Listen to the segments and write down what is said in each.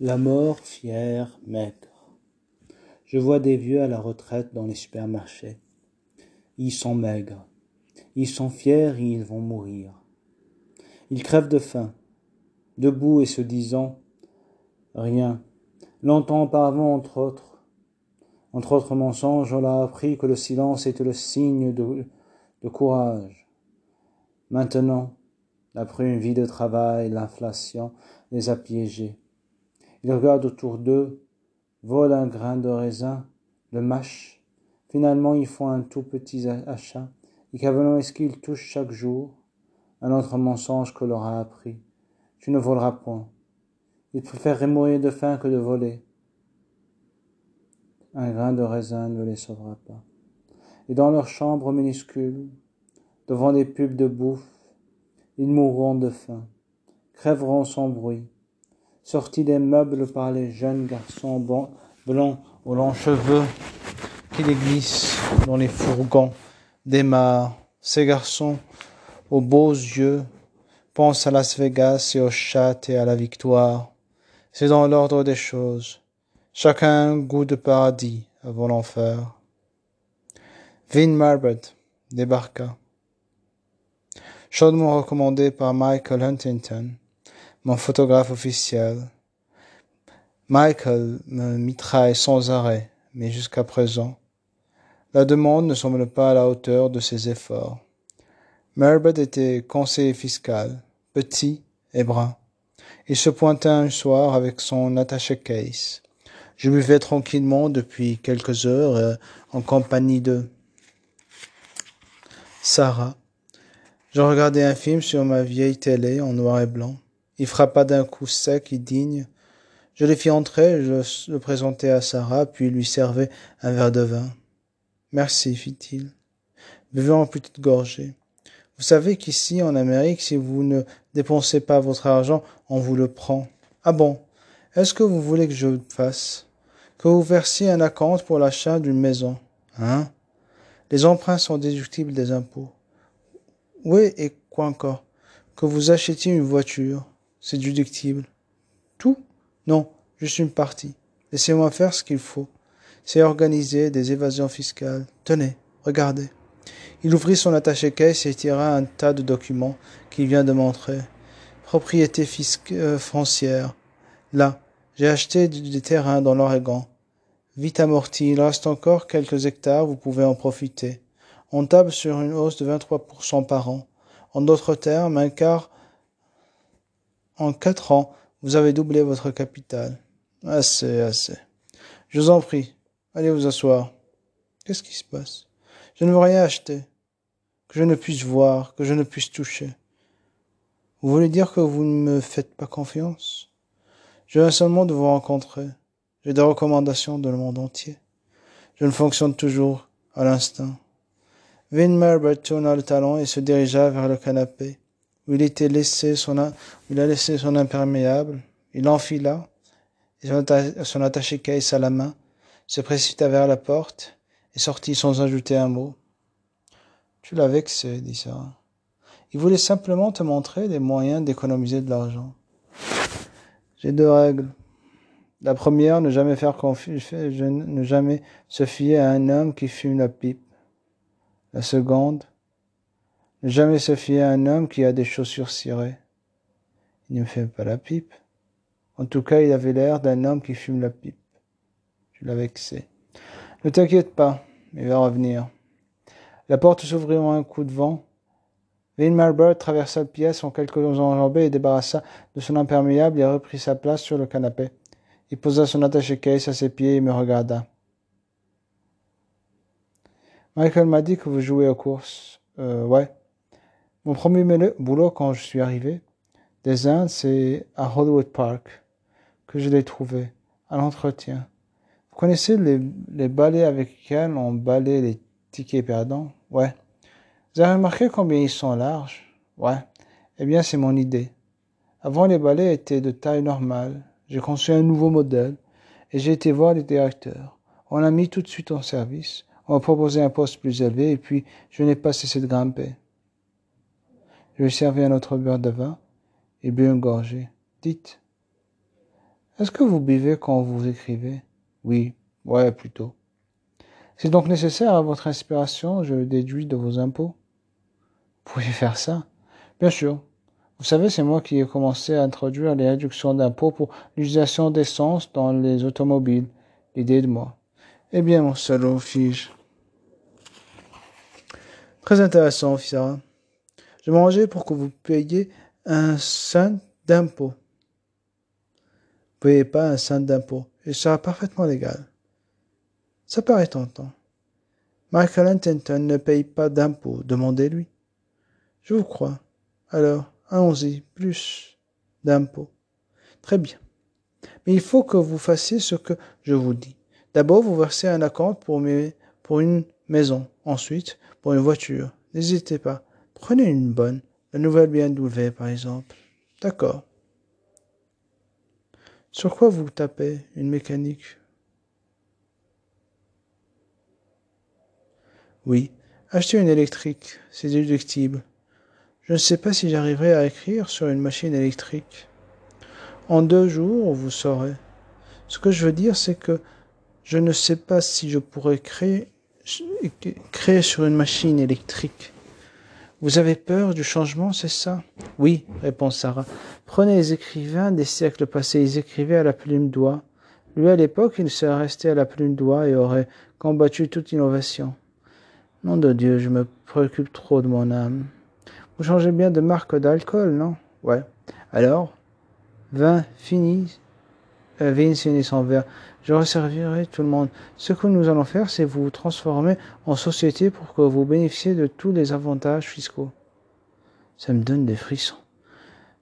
La mort fière, maigre. Je vois des vieux à la retraite dans les supermarchés. Ils sont maigres. Ils sont fiers et ils vont mourir. Ils crèvent de faim, debout et se disant rien. Longtemps auparavant, entre autres, entre autres mensonges, on l'a appris que le silence était le signe de courage. Maintenant, après une vie de travail, l'inflation les a piégés. Ils regardent autour d'eux, volent un grain de raisin, le mâchent. Finalement, ils font un tout petit achat. Et qu'avant est-ce qu'ils touchent chaque jour? Un autre mensonge que leur a appris. Tu ne voleras point. Ils préfèrent mourir de faim que de voler. Un grain de raisin ne les sauvera pas. Et dans leur chambre minuscule, devant des pubs de bouffe, ils mourront de faim, crèveront sans bruit, sortis des meubles par les jeunes garçons blancs aux longs cheveux qui les glissent dans les fourgons démarrent. Ces garçons aux beaux yeux pensent à Las Vegas et aux chats et à la victoire. C'est dans l'ordre des choses. Chacun un goût de paradis avant l'enfer. Vin Marbert débarqua. Chaudement recommandé par Michael Huntington, mon photographe officiel. Michael me mitraille sans arrêt, mais jusqu'à présent, la demande ne semble pas à la hauteur de ses efforts. Merbert était conseiller fiscal, petit et brun. Il se pointa un soir avec son attaché case. Je buvais tranquillement depuis quelques heures euh, en compagnie de Sarah. Je regardais un film sur ma vieille télé en noir et blanc. Il frappa d'un coup sec et digne. Je le fis entrer, je le présentai à Sarah, puis lui servai un verre de vin. Merci, fit-il. Buvez en petite gorgée. Vous savez qu'ici, en Amérique, si vous ne dépensez pas votre argent, on vous le prend. Ah bon? Est-ce que vous voulez que je fasse? Que vous versiez un acompte pour l'achat d'une maison. Hein? Les emprunts sont déductibles des impôts. Oui, et quoi encore? Que vous achetiez une voiture. C'est déductible. Tout? Non, juste une partie. Laissez-moi faire ce qu'il faut. C'est organiser des évasions fiscales. Tenez, regardez. Il ouvrit son attaché-caisse et tira un tas de documents qu'il vient de montrer. Propriété euh, foncière. Là, j'ai acheté des terrains dans l'Oregon. Vite amorti, il reste encore quelques hectares, vous pouvez en profiter. On table sur une hausse de 23% par an. En d'autres termes, un quart en quatre ans, vous avez doublé votre capital. Assez, assez. Je vous en prie, allez vous asseoir. Qu'est-ce qui se passe? Je ne veux rien acheter, que je ne puisse voir, que je ne puisse toucher. Vous voulez dire que vous ne me faites pas confiance? Je viens seulement de vous rencontrer. J'ai des recommandations de le monde entier. Je ne fonctionne toujours à l'instinct. Vin Merbert tourna le talon et se dirigea vers le canapé, où il était laissé son, il a laissé son imperméable. Il enfila, et son, attaché caisse à la main, se précipita vers la porte et sortit sans ajouter un mot. Tu l'as vexé, dit Sarah. Il voulait simplement te montrer des moyens d'économiser de l'argent. J'ai deux règles. La première, ne jamais faire ne jamais se fier à un homme qui fume la pipe. La seconde, jamais se fier à un homme qui a des chaussures cirées. Il ne fait pas la pipe. En tout cas, il avait l'air d'un homme qui fume la pipe. Je l'avais vexé. Ne t'inquiète pas, il va revenir. La porte s'ouvrit en un coup de vent. Vin Marbert traversa la pièce en quelques enjambées et débarrassa de son imperméable et reprit sa place sur le canapé. Il posa son attaché-caisse à ses pieds et me regarda. Michael m'a dit que vous jouez aux courses. Euh, ouais. Mon premier boulot quand je suis arrivé des Indes, c'est à Hollywood Park que je l'ai trouvé, à l'entretien. Vous connaissez les, balais avec lesquels on balait les tickets perdants? Ouais. Vous avez remarqué combien ils sont larges? Ouais. Eh bien, c'est mon idée. Avant, les balais étaient de taille normale. J'ai conçu un nouveau modèle et j'ai été voir les directeurs. On l'a mis tout de suite en service. On m'a proposé un poste plus élevé et puis je n'ai pas cessé de grimper. Je lui ai servi un autre beurre de vin et bu une gorgée. Dites. Est-ce que vous buvez quand vous écrivez? Oui, ouais, plutôt. C'est donc nécessaire à votre inspiration, je le déduis de vos impôts. Vous pouvez faire ça Bien sûr. Vous savez, c'est moi qui ai commencé à introduire les réductions d'impôts pour l'utilisation d'essence dans les automobiles. L'idée de moi. Eh bien, mon salaud, fige. Très intéressant, Sarah. Je m'arrangeais pour que vous payiez un cent d'impôt. Vous ne payez pas un cent d'impôt, et sera parfaitement légal. Ça paraît tentant. Michael Huntington ne paye pas d'impôt, demandez-lui. Je vous crois. Alors, allons-y, plus d'impôts. Très bien. Mais il faut que vous fassiez ce que je vous dis. D'abord, vous versez un acompte pour une maison. Ensuite, pour une voiture. N'hésitez pas. Prenez une bonne. La nouvelle BMW, par exemple. D'accord. Sur quoi vous tapez Une mécanique? Oui. Achetez une électrique. C'est déductible. Je ne sais pas si j'arriverai à écrire sur une machine électrique. En deux jours, vous saurez. Ce que je veux dire, c'est que je ne sais pas si je pourrais créer, créer sur une machine électrique. Vous avez peur du changement, c'est ça? Oui, répond Sarah. Prenez les écrivains des siècles passés, ils écrivaient à la plume d'oie. Lui, à l'époque, il serait resté à la plume d'oie et aurait combattu toute innovation. Nom de Dieu, je me préoccupe trop de mon âme. Vous changez bien de marque d'alcool, non? Ouais. Alors? Vin fini. Euh, vin fini sans verre. Je resservirai tout le monde. Ce que nous allons faire, c'est vous transformer en société pour que vous bénéficiez de tous les avantages fiscaux. Ça me donne des frissons.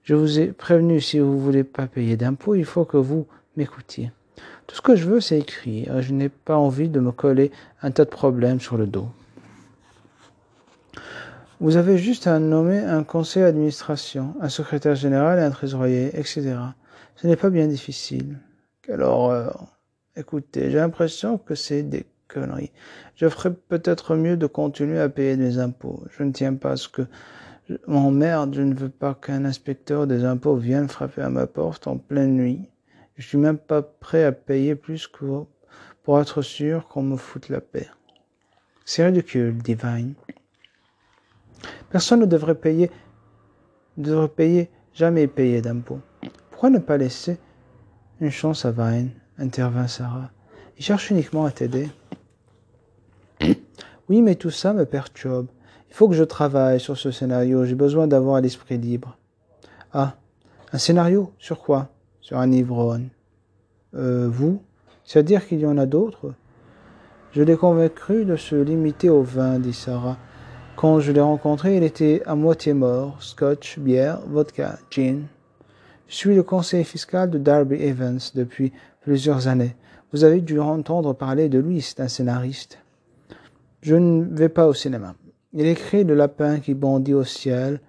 Je vous ai prévenu, si vous voulez pas payer d'impôts, il faut que vous m'écoutiez. Tout ce que je veux, c'est écrire. Je n'ai pas envie de me coller un tas de problèmes sur le dos. Vous avez juste à nommer un conseil d'administration, un secrétaire général un trésorier, etc. Ce n'est pas bien difficile. Quelle horreur. Écoutez, j'ai l'impression que c'est des conneries. Je ferais peut-être mieux de continuer à payer des impôts. Je ne tiens pas à ce que m'emmerde. Je ne veux pas qu'un inspecteur des impôts vienne frapper à ma porte en pleine nuit. Je suis même pas prêt à payer plus que pour être sûr qu'on me foute la paix. C'est ridicule, Divine. Personne ne devrait payer, ne devrait payer, jamais payer d'impôts. Pourquoi ne pas laisser une chance à Vine intervint Sarah. Il cherche uniquement à t'aider. Oui, mais tout ça me perturbe. Il faut que je travaille sur ce scénario. J'ai besoin d'avoir l'esprit libre. Ah, un scénario? Sur quoi? Sur un ivrogne. Euh, vous? C'est-à-dire qu'il y en a d'autres? Je l'ai convaincu de se limiter au vin, dit Sarah. Quand je l'ai rencontré, il était à moitié mort. Scotch, bière, vodka, gin. Je suis le conseiller fiscal de Darby Evans depuis plusieurs années. Vous avez dû entendre parler de lui, c'est un scénariste. Je ne vais pas au cinéma. Il écrit Le lapin qui bondit au ciel,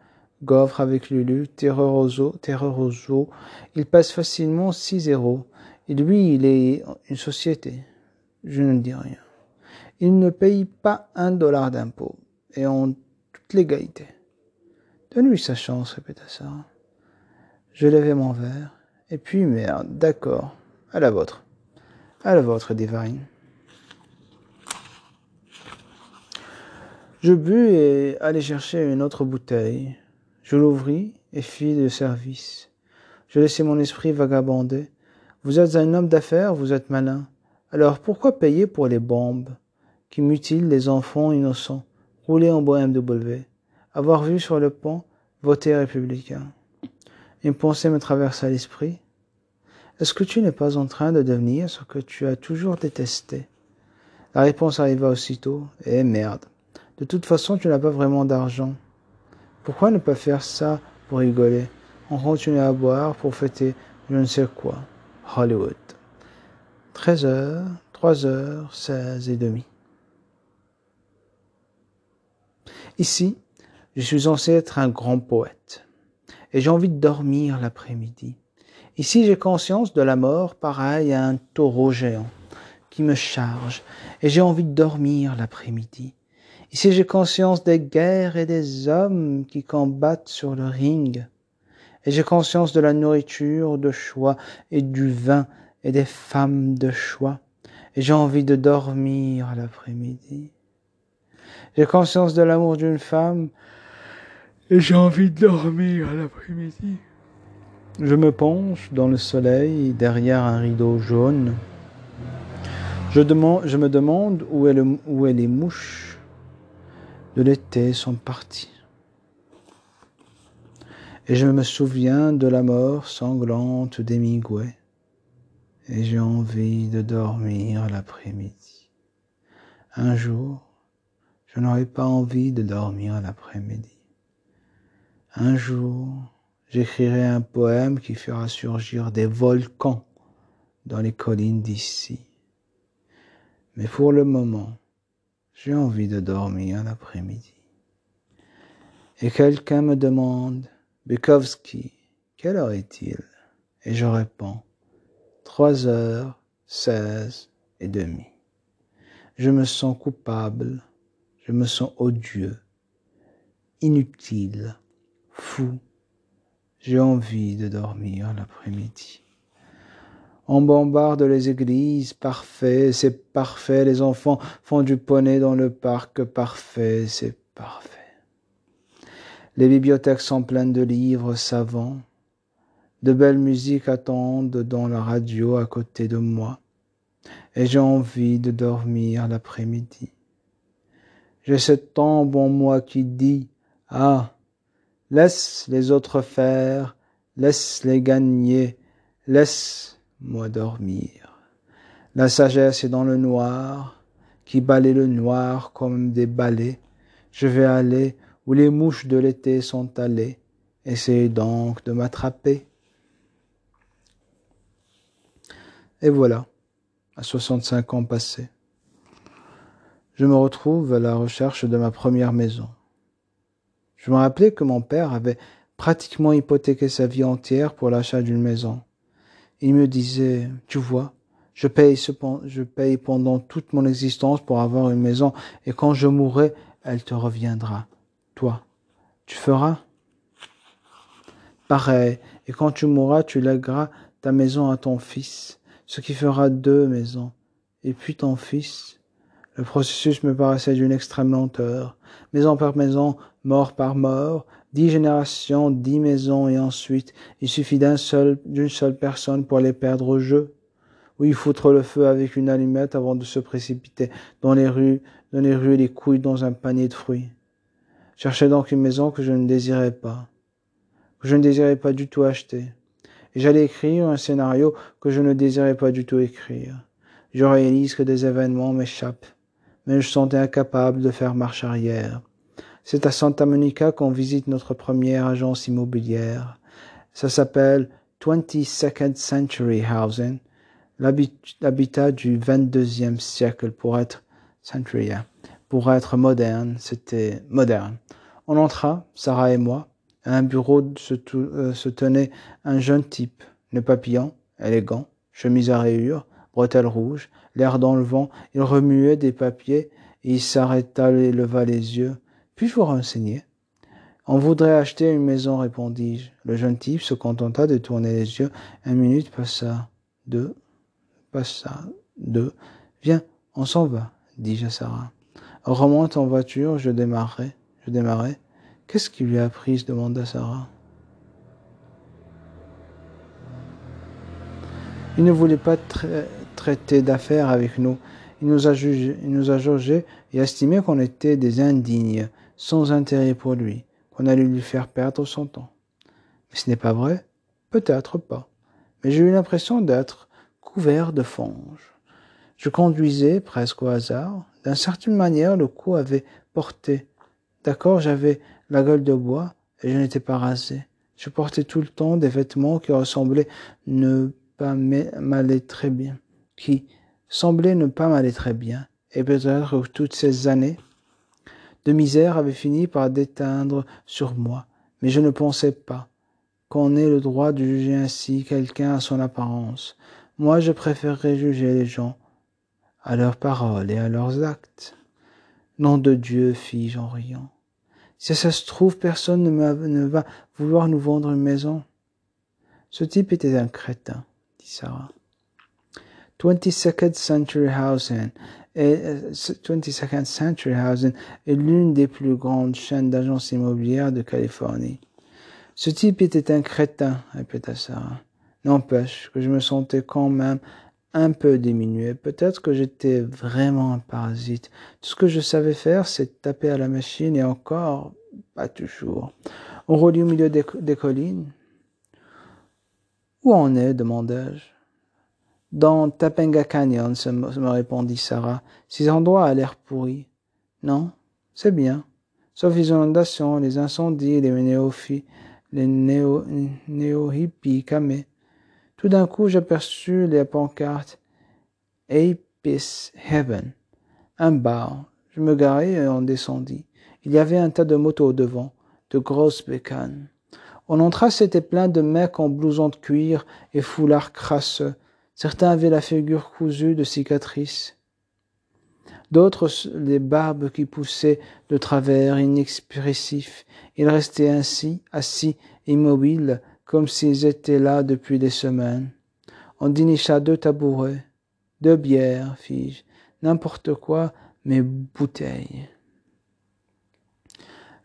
Gaufre avec Lulu, Terreur aux Il passe facilement 6 zéros. Et lui, il est une société. Je ne dis rien. Il ne paye pas un dollar d'impôt et en toute légalité. Donne-lui sa chance, répéta Sarah. Je levai mon verre, et puis merde, d'accord, à la vôtre. À la vôtre, Divine. Je bus et allai chercher une autre bouteille. Je l'ouvris et fis le service. Je laissai mon esprit vagabonder. Vous êtes un homme d'affaires, vous êtes malin. Alors pourquoi payer pour les bombes qui mutilent les enfants innocents? Rouler en BMW, avoir vu sur le pont voter républicain. Une pensée me traversa l'esprit. Est-ce que tu n'es pas en train de devenir ce que tu as toujours détesté? La réponse arriva aussitôt. Eh merde. De toute façon, tu n'as pas vraiment d'argent. Pourquoi ne pas faire ça pour rigoler? On continue à boire pour fêter je ne sais quoi. Hollywood. 13 heures, 3 heures, 16 et demi. Ici, je suis censé être un grand poète. Et j'ai envie de dormir l'après-midi. Ici, j'ai conscience de la mort pareil à un taureau géant qui me charge. Et j'ai envie de dormir l'après-midi. Ici, j'ai conscience des guerres et des hommes qui combattent sur le ring. Et j'ai conscience de la nourriture de choix et du vin et des femmes de choix. Et j'ai envie de dormir l'après-midi. J'ai conscience de l'amour d'une femme et j'ai envie de dormir l'après-midi. Je me penche dans le soleil derrière un rideau jaune. Je, me demande où, est est les mouches de l'été sont parties. Et je me souviens de la mort sanglante d'Hemingway. Et j'ai envie de dormir l'après-midi. Un jour, je n'aurai pas envie de dormir l'après-midi. Un jour, j'écrirai un poème qui fera surgir des volcans dans les collines d'ici. Mais pour le moment, j'ai envie de dormir l'après-midi. Et quelqu'un me demande, Bukowski, quelle heure est-il? Et je réponds, trois heures seize et demie. Je me sens coupable, je me sens odieux, inutile, fou, j'ai envie de dormir l'après-midi. On bombarde les églises, parfait, c'est parfait. Les enfants font du poney dans le parc, parfait, c'est parfait. Les bibliothèques sont pleines de livres savants. De belles musiques attendent dans la radio à côté de moi. Et j'ai envie de dormir l'après-midi. J'ai cette tombe en moi qui dit, ah, Laisse les autres faire, laisse-les gagner, laisse-moi dormir. La sagesse est dans le noir, qui balaye le noir comme des balais. Je vais aller où les mouches de l'été sont allées. Essayez donc de m'attraper. Et voilà, à 65 ans passés, je me retrouve à la recherche de ma première maison. Je me rappelais que mon père avait pratiquement hypothéqué sa vie entière pour l'achat d'une maison. Il me disait, tu vois, je paye, je paye pendant toute mon existence pour avoir une maison et quand je mourrai, elle te reviendra. Toi, tu feras Pareil, et quand tu mourras, tu lègueras ta maison à ton fils, ce qui fera deux maisons. Et puis ton fils. Le processus me paraissait d'une extrême lenteur. Maison par maison, mort par mort, dix générations, dix maisons, et ensuite il suffit d'un seul, d'une seule personne pour les perdre au jeu. Oui, foutre le feu avec une allumette avant de se précipiter dans les rues, dans les rues et les couilles dans un panier de fruits. Cherchais donc une maison que je ne désirais pas, que je ne désirais pas du tout acheter. Et j'allais écrire un scénario que je ne désirais pas du tout écrire. Je réalise que des événements m'échappent, mais je sentais incapable de faire marche arrière. C'est à Santa Monica qu'on visite notre première agence immobilière. Ça s'appelle 22nd Century Housing, l'habitat du 22e siècle pour être century, pour être moderne, c'était moderne. On entra, Sarah et moi, à un bureau se, euh, se tenait un jeune type, le papillon, élégant, chemise à rayures, bretelles rouges, l'air dans le vent, il remuait des papiers, et il s'arrêta et leva les yeux. Puis-je vous renseigner? On voudrait acheter une maison, répondis-je. Le jeune type se contenta de tourner les yeux. Un minute passa, deux, passa, deux. Viens, on s'en va, dis-je à Sarah. On remonte en voiture, je démarrai, je. Qu'est-ce qui lui a pris? demanda Sarah. Il ne voulait pas traiter d'affaires avec nous. Il nous a jugé, il nous a et estimé qu'on était des indignes sans intérêt pour lui, qu'on allait lui faire perdre son temps. Mais ce n'est pas vrai Peut-être pas. Mais j'ai eu l'impression d'être couvert de fange. Je conduisais presque au hasard. D'une certaine manière, le coup avait porté. D'accord, j'avais la gueule de bois et je n'étais pas rasé. Je portais tout le temps des vêtements qui ressemblaient ne pas m'aller très bien, qui semblaient ne pas m'aller très bien. Et peut-être que toutes ces années, de misère avait fini par déteindre sur moi, mais je ne pensais pas qu'on ait le droit de juger ainsi quelqu'un à son apparence. Moi, je préférerais juger les gens à leurs paroles et à leurs actes. Nom de Dieu, fis-je en riant. Si ça se trouve, personne ne, ne va vouloir nous vendre une maison. Ce type était un crétin, dit Sarah. 22nd Century Housing est, 22nd euh, Century Housing est l'une des plus grandes chaînes d'agences immobilières de Californie. Ce type était un crétin, répéta Sarah. N'empêche que je me sentais quand même un peu diminué. Peut-être que j'étais vraiment un parasite. Tout ce que je savais faire, c'est taper à la machine et encore, pas toujours. On relie au milieu des, collines. Où en est demandai-je. Dans Tapenga Canyon, me répondit Sarah. Ces endroits a l'air pourris. Non, c'est bien. Sauf les inondations, les incendies, les néophytes, les néo-hippies camés. Tout d'un coup, j'aperçus les pancartes Apis Heaven. Un bar. Je me garai et on descendit. Il y avait un tas de motos devant, de grosses bécanes. On entra, c'était plein de mecs en blouson de cuir et foulards crasseux. Certains avaient la figure cousue de cicatrices. D'autres, les barbes qui poussaient de travers, inexpressifs. Ils restaient ainsi, assis, immobiles, comme s'ils étaient là depuis des semaines. On dénicha deux tabourets, deux bières, fis-je, n'importe quoi, mais bouteilles.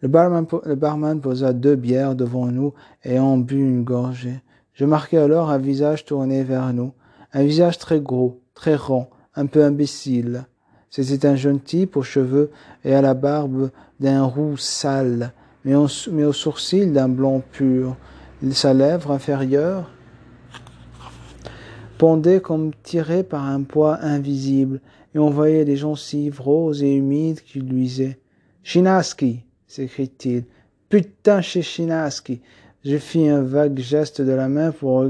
Le barman, le barman posa deux bières devant nous et en but une gorgée. Je marquai alors un visage tourné vers nous, un visage très gros, très rond, un peu imbécile. C'était un jeune type aux cheveux et à la barbe d'un roux sale, mais, aux sourcils d'un blond pur, sa lèvre inférieure pendait comme tirée par un poids invisible, et on voyait des gencives roses et humides qui luisaient. Chinaski s'écrie-t-il. Putain, chez Chinaski. Je fis un vague geste de la main pour,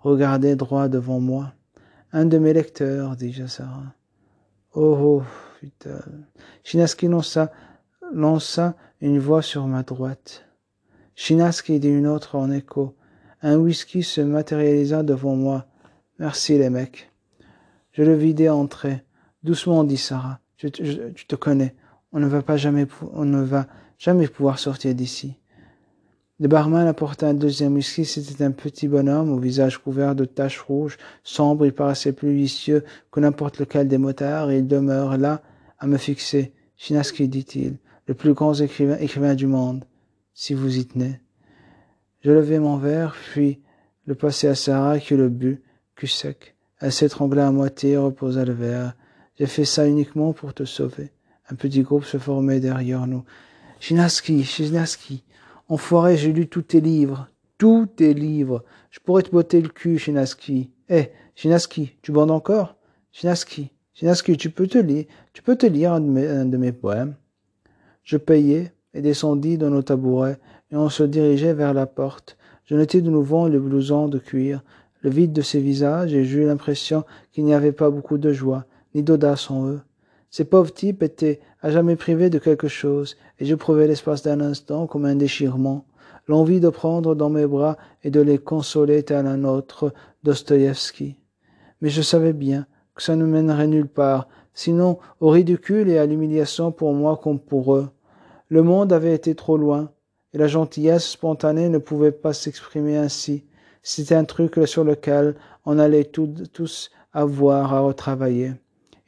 regarder droit devant moi. Un de mes lecteurs, dis-je à Sarah. Oh, oh, putain. Chinaski lança, lança une voix sur ma droite. Chinaski dit une autre en écho. Un whisky se matérialisa devant moi. Merci les mecs. Je le vidai entrer. Doucement, dit Sarah. Tu te connais. On ne va pas jamais, on ne va jamais pouvoir sortir d'ici. Le barman apporta un deuxième whisky. C'était un petit bonhomme au visage couvert de taches rouges, sombre. Il paraissait plus vicieux que n'importe lequel des motards et il demeure là à me fixer. Chinaski, dit-il, le plus grand écrivain, du monde si vous y tenez. Je levai mon verre, puis le passai à Sarah qui le but, cul sec. Elle s'étrangla à moitié et reposa le verre. J'ai fait ça uniquement pour te sauver. Un petit groupe se formait derrière nous. Chinaski, Chinaski, enfoiré, j'ai lu tous tes livres. Tous tes livres. Je pourrais te botter le cul, Chinaski. Eh, Chinaski, tu bandes encore? Chinaski, Chinaski, tu peux te lire, tu peux te lire un de mes poèmes. Je payai, et descendit dans nos tabourets, et on se dirigeait vers la porte. Je notai de nouveau le blouson de cuir, le vide de ses visages, et j'eus l'impression qu'il n'y avait pas beaucoup de joie, ni d'audace en eux. Ces pauvres types étaient à jamais privés de quelque chose, et j'éprouvais l'espace d'un instant comme un déchirement, l'envie de prendre dans mes bras et de les consoler tel un autre Dostoïevski. Mais je savais bien que ça ne mènerait nulle part, sinon au ridicule et à l'humiliation pour moi comme pour eux. Le monde avait été trop loin, et la gentillesse spontanée ne pouvait pas s'exprimer ainsi. C'était un truc sur lequel on allait tous avoir à retravailler.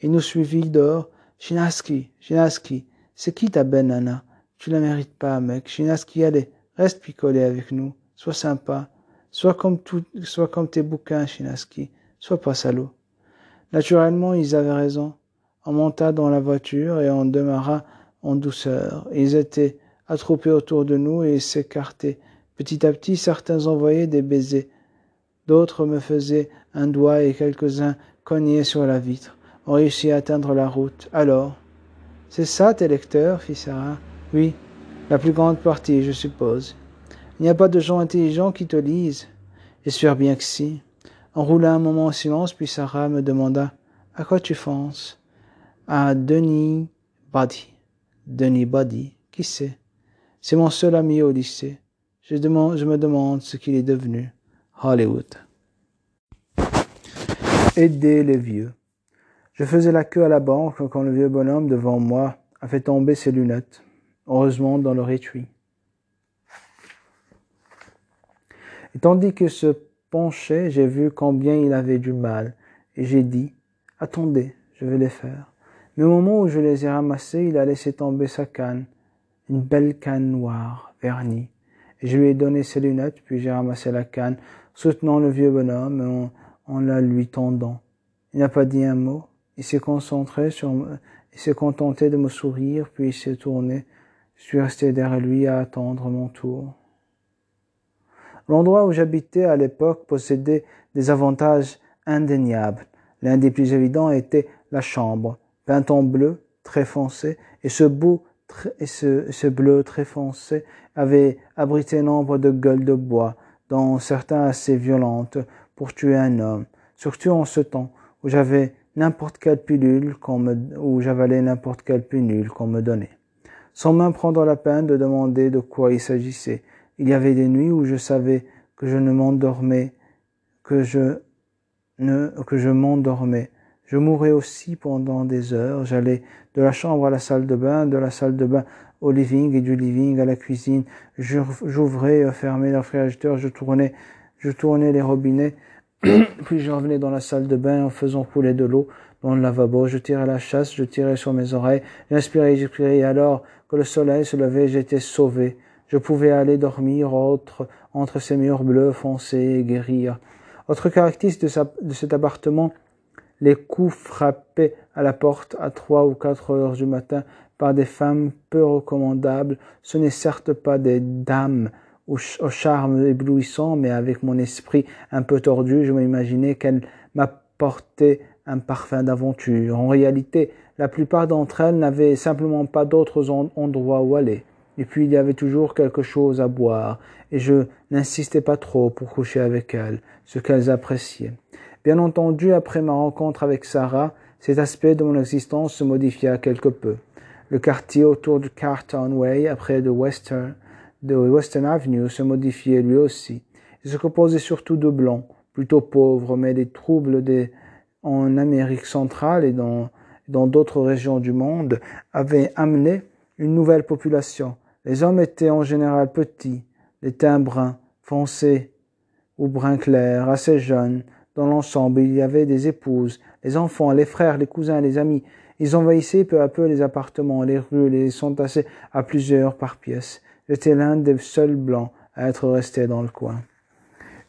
Il nous suivit dehors. Chinaski, Chinaski, c'est qui ta belle nana? Tu la mérites pas, mec. Chinaski, allez, reste picolé avec nous. Sois sympa. Sois comme, tout, sois comme tes bouquins, Chinaski. Sois pas salaud. Naturellement, ils avaient raison. On monta dans la voiture et on demeura en douceur. Ils étaient attroupés autour de nous et s'écartaient. Petit à petit, certains envoyaient des baisers. D'autres me faisaient un doigt et quelques-uns cognaient sur la vitre. On réussit à atteindre la route. Alors, c'est ça tes lecteurs, fit Sarah? Oui, la plus grande partie, je suppose. Il n'y a pas de gens intelligents qui te lisent. J'espère bien que si. On roula un moment en silence, puis Sarah me demanda À quoi tu penses À Denis Body. Denis Body, qui sait C'est mon seul ami au lycée. Je, je me demande ce qu'il est devenu. Hollywood. Aider les vieux. Je faisais la queue à la banque quand le vieux bonhomme devant moi a fait tomber ses lunettes, heureusement dans le rétui. Et tandis qu'il se penchait, j'ai vu combien il avait du mal, et j'ai dit, attendez, je vais les faire. Mais au moment où je les ai ramassés, il a laissé tomber sa canne, une belle canne noire, vernie. Et je lui ai donné ses lunettes, puis j'ai ramassé la canne, soutenant le vieux bonhomme en, en la lui tendant. Il n'a pas dit un mot. Il s'est concentré sur, il s'est contenté de me sourire, puis il s'est tourné. Je suis resté derrière lui à attendre mon tour. L'endroit où j'habitais à l'époque possédait des avantages indéniables. L'un des plus évidents était la chambre, peinte en bleu très foncé, et ce et ce, ce, bleu très foncé avait abrité nombre de gueules de bois, dont certains assez violentes, pour tuer un homme, surtout en ce temps où j'avais n'importe quelle pilule qu'on me, où j'avalais n'importe quelle pilule qu'on me donnait. Sans même prendre la peine de demander de quoi il s'agissait. Il y avait des nuits où je savais que je ne m'endormais, que je ne, que je m'endormais. Je mourais aussi pendant des heures. J'allais de la chambre à la salle de bain, de la salle de bain au living et du living à la cuisine. J'ouvrais, fermais le réfrigérateur, je tournais, je tournais les robinets, puis je revenais dans la salle de bain en faisant couler de l'eau dans le lavabo. Je tirais la chasse, je tirais sur mes oreilles, j'inspirais, j'expirais, alors que le soleil se levait, j'étais sauvé. Je pouvais aller dormir entre, ces murs bleus foncés et guérir. Autre caractéristique de, de cet appartement, les coups frappés à la porte à trois ou quatre heures du matin par des femmes peu recommandables. Ce n'est certes pas des dames au, charme éblouissant, mais avec mon esprit un peu tordu, je m'imaginais qu'elles m'apportaient un parfum d'aventure. En réalité, la plupart d'entre elles n'avaient simplement pas d'autres endroits où aller. Et puis il y avait toujours quelque chose à boire, et je n'insistais pas trop pour coucher avec elles, ce qu'elles appréciaient. Bien entendu, après ma rencontre avec Sarah, cet aspect de mon existence se modifia quelque peu. Le quartier autour de Carton Way, après de Western, de Western Avenue, se modifiait lui aussi. Il se composait surtout de blancs, plutôt pauvres, mais des troubles des, en Amérique centrale et dans dans d'autres régions du monde avaient amené une nouvelle population, les hommes étaient en général petits, les teints bruns, foncés ou brun clair, assez jeunes. Dans l'ensemble, il y avait des épouses, les enfants, les frères, les cousins, les amis. Ils envahissaient peu à peu les appartements, les rues, les s'entassaient à plusieurs par pièce. J'étais l'un des seuls blancs à être resté dans le coin.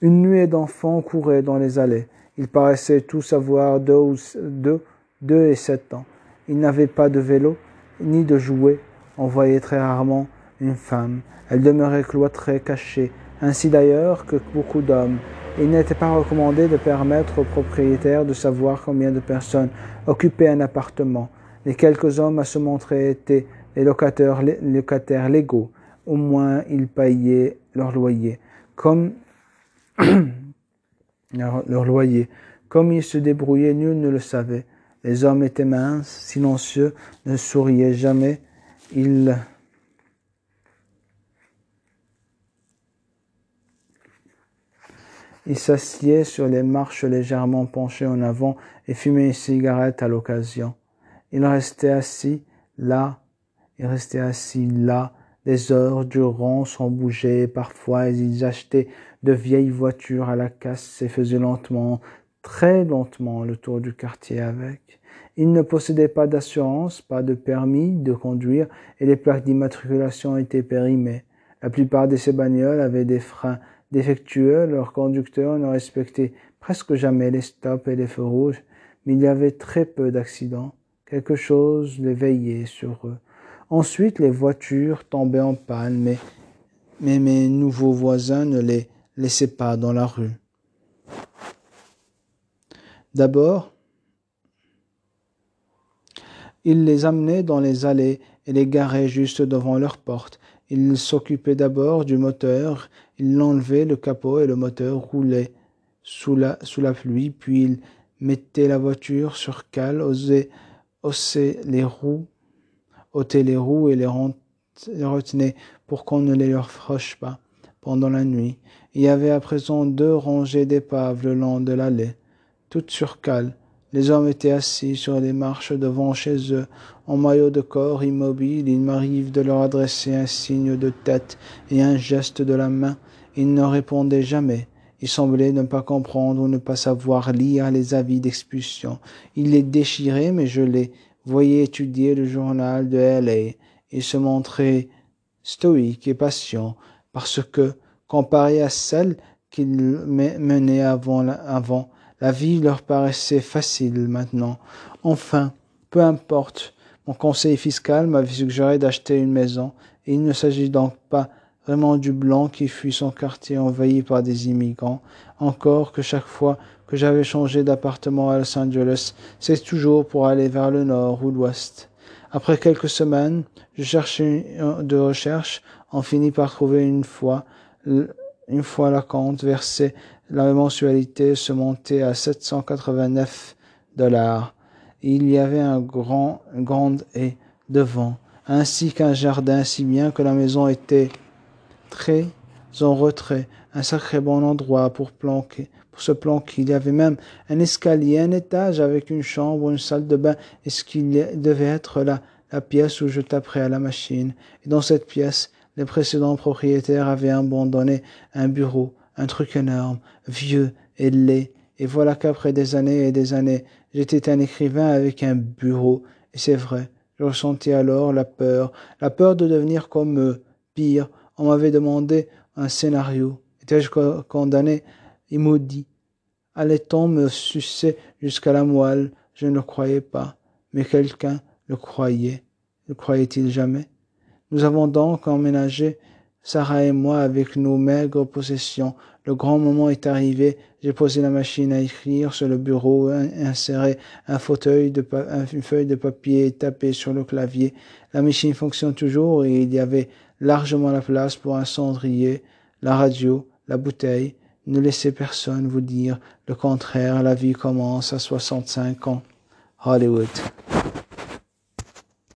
Une nuée d'enfants courait dans les allées. Ils paraissaient tous avoir deux, deux, deux et sept ans. Ils n'avaient pas de vélo, ni de jouets. On voyait très rarement une femme. Elle demeurait cloîtrée, cachée, ainsi d'ailleurs que beaucoup d'hommes. Il n'était pas recommandé de permettre aux propriétaires de savoir combien de personnes occupaient un appartement. Les quelques hommes à se montrer étaient les locataires légaux. Au moins, ils payaient leur loyer. Comme leur loyer. Comme ils se débrouillaient, nul ne le savait. Les hommes étaient minces, silencieux, ne souriaient jamais. Ils Il s'assied sur les marches légèrement penchées en avant et fumait une cigarette à l'occasion. Il restait assis là, il restait assis là, des heures durant sans bouger. Parfois, ils achetaient de vieilles voitures à la casse et faisaient lentement, très lentement, le tour du quartier avec. Il ne possédait pas d'assurance, pas de permis de conduire et les plaques d'immatriculation étaient périmées. La plupart de ces bagnoles avaient des freins défectueux, leurs conducteurs ne respectaient presque jamais les stops et les feux rouges, mais il y avait très peu d'accidents. Quelque chose les veillait sur eux. Ensuite, les voitures tombaient en panne, mais, mes nouveaux voisins ne les laissaient pas dans la rue. D'abord, ils les amenaient dans les allées et les garaient juste devant leur porte. Ils s'occupaient d'abord du moteur il enlevait le capot et le moteur roulait sous la, sous la pluie, puis il mettait la voiture sur cale, osait, haussait les roues, ôtait les roues et les retenait pour qu'on ne les leur froche pas pendant la nuit. Il y avait à présent deux rangées d'épaves le long de l'allée, toutes sur cale. Les hommes étaient assis sur les marches devant chez eux, en maillot de corps immobile. Il m'arrive de leur adresser un signe de tête et un geste de la main Il ne répondait jamais. Il semblait ne pas comprendre ou ne pas savoir lire les avis d'expulsion. Il les déchirait, mais je les voyais étudier le journal de L.A. Il se montrait stoïque et patient, parce que, comparé à celle qu'il menait avant, avant, la vie leur paraissait facile maintenant. Enfin, peu importe, mon conseil fiscal m'avait suggéré d'acheter une maison, et il ne s'agit donc pas vraiment du blanc qui fut son quartier envahi par des immigrants, encore que chaque fois que j'avais changé d'appartement à Los Angeles, c'est toujours pour aller vers le nord ou l'ouest. Après quelques semaines, je cherchais de recherche, on finit par trouver une fois, une fois la compte versée, la mensualité se montait à 789 dollars. Il y avait un grand, une grande haie devant, ainsi qu'un jardin, si bien que la maison était très en retrait, un sacré bon endroit pour planquer, pour se planquer. Il y avait même un escalier, un étage avec une chambre, une salle de bain, et ce qui devait être la, la pièce où je taperais à la machine? Et dans cette pièce, les précédents propriétaires avaient abandonné un bureau, un truc énorme, vieux et laid. Et voilà qu'après des années et des années, j'étais un écrivain avec un bureau. Et c'est vrai, je ressentis alors la peur, la peur de devenir comme eux, pire, on m'avait demandé un scénario. Étais-je condamné et maudit Allait-on me sucer jusqu'à la moelle? Je ne le croyais pas. Mais quelqu'un le croyait. Le croyait-il jamais? Nous avons donc emménagé, Sarah et moi, avec nos maigres possessions. Le grand moment est arrivé. J'ai posé la machine à écrire sur le bureau, inséré un fauteuil de une feuille de papier tapé sur le clavier. La machine fonctionne toujours et il y avait largement la place pour un cendrier, la radio, la bouteille. Ne laissez personne vous dire le contraire. La vie commence à 65 ans. Hollywood.